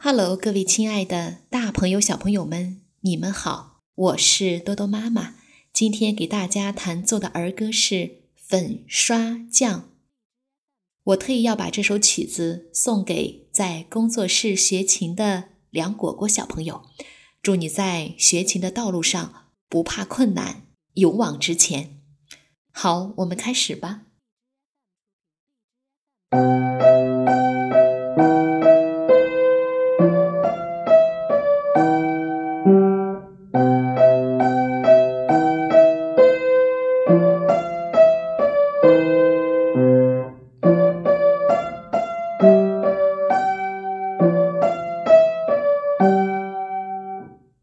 Hello，各位亲爱的大朋友、小朋友们，你们好，我是多多妈妈。今天给大家弹奏的儿歌是《粉刷匠》。我特意要把这首曲子送给在工作室学琴的梁果果小朋友，祝你在学琴的道路上不怕困难，勇往直前。好，我们开始吧。